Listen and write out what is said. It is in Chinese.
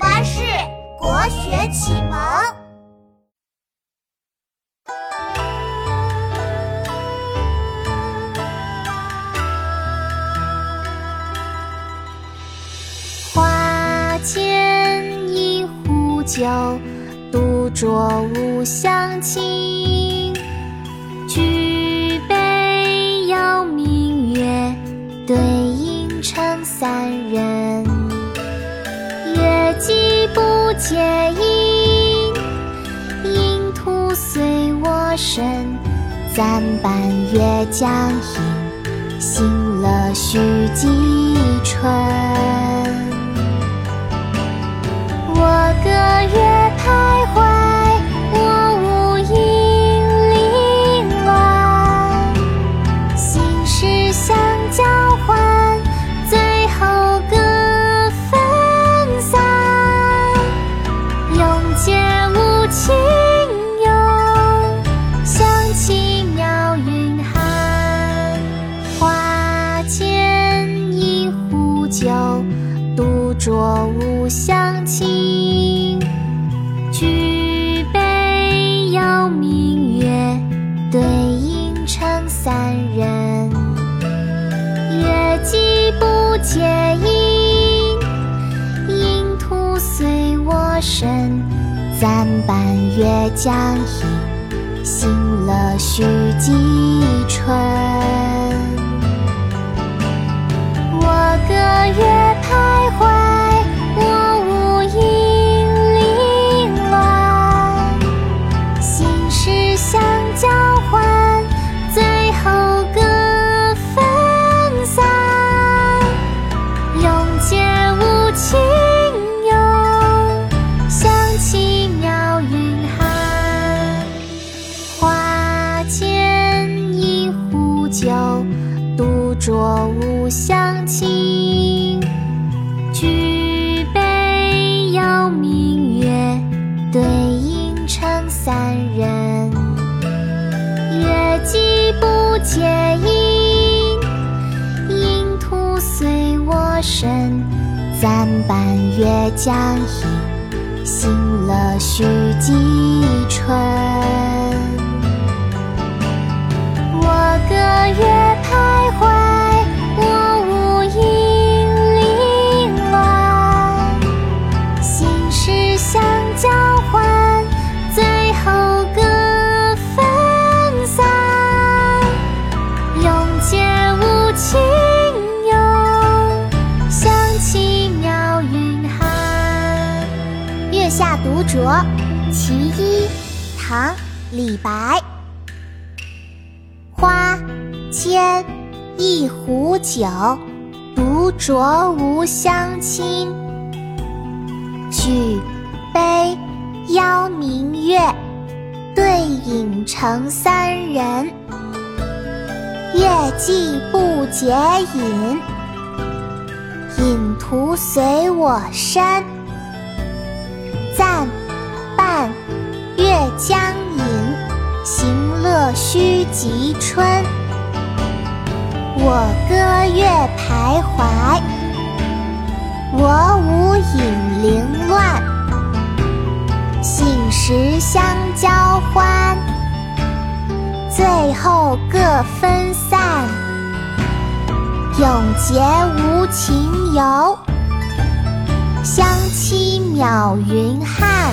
巴士国学启蒙。花间一壶酒，独酌无相亲。举不解饮，影徒随我身。暂伴月将影，行乐须及春。我歌月相亲。举杯邀明月，对影成三人。月既不解饮，影徒随我身。暂伴月将影，行乐须及春。独酌无相亲。举杯邀明月，对影成三人。月既不解饮，影徒随我身。暂伴月将影，行乐须及春。独酌·其一》唐·李白。花间一壶酒，独酌无相亲。举杯邀明月，对影成三人。月既不解饮，影徒随我身。行乐须及春。我歌月徘徊，我舞影零乱。醒时相交欢，醉后各分散。永结无情游，相期邈云汉。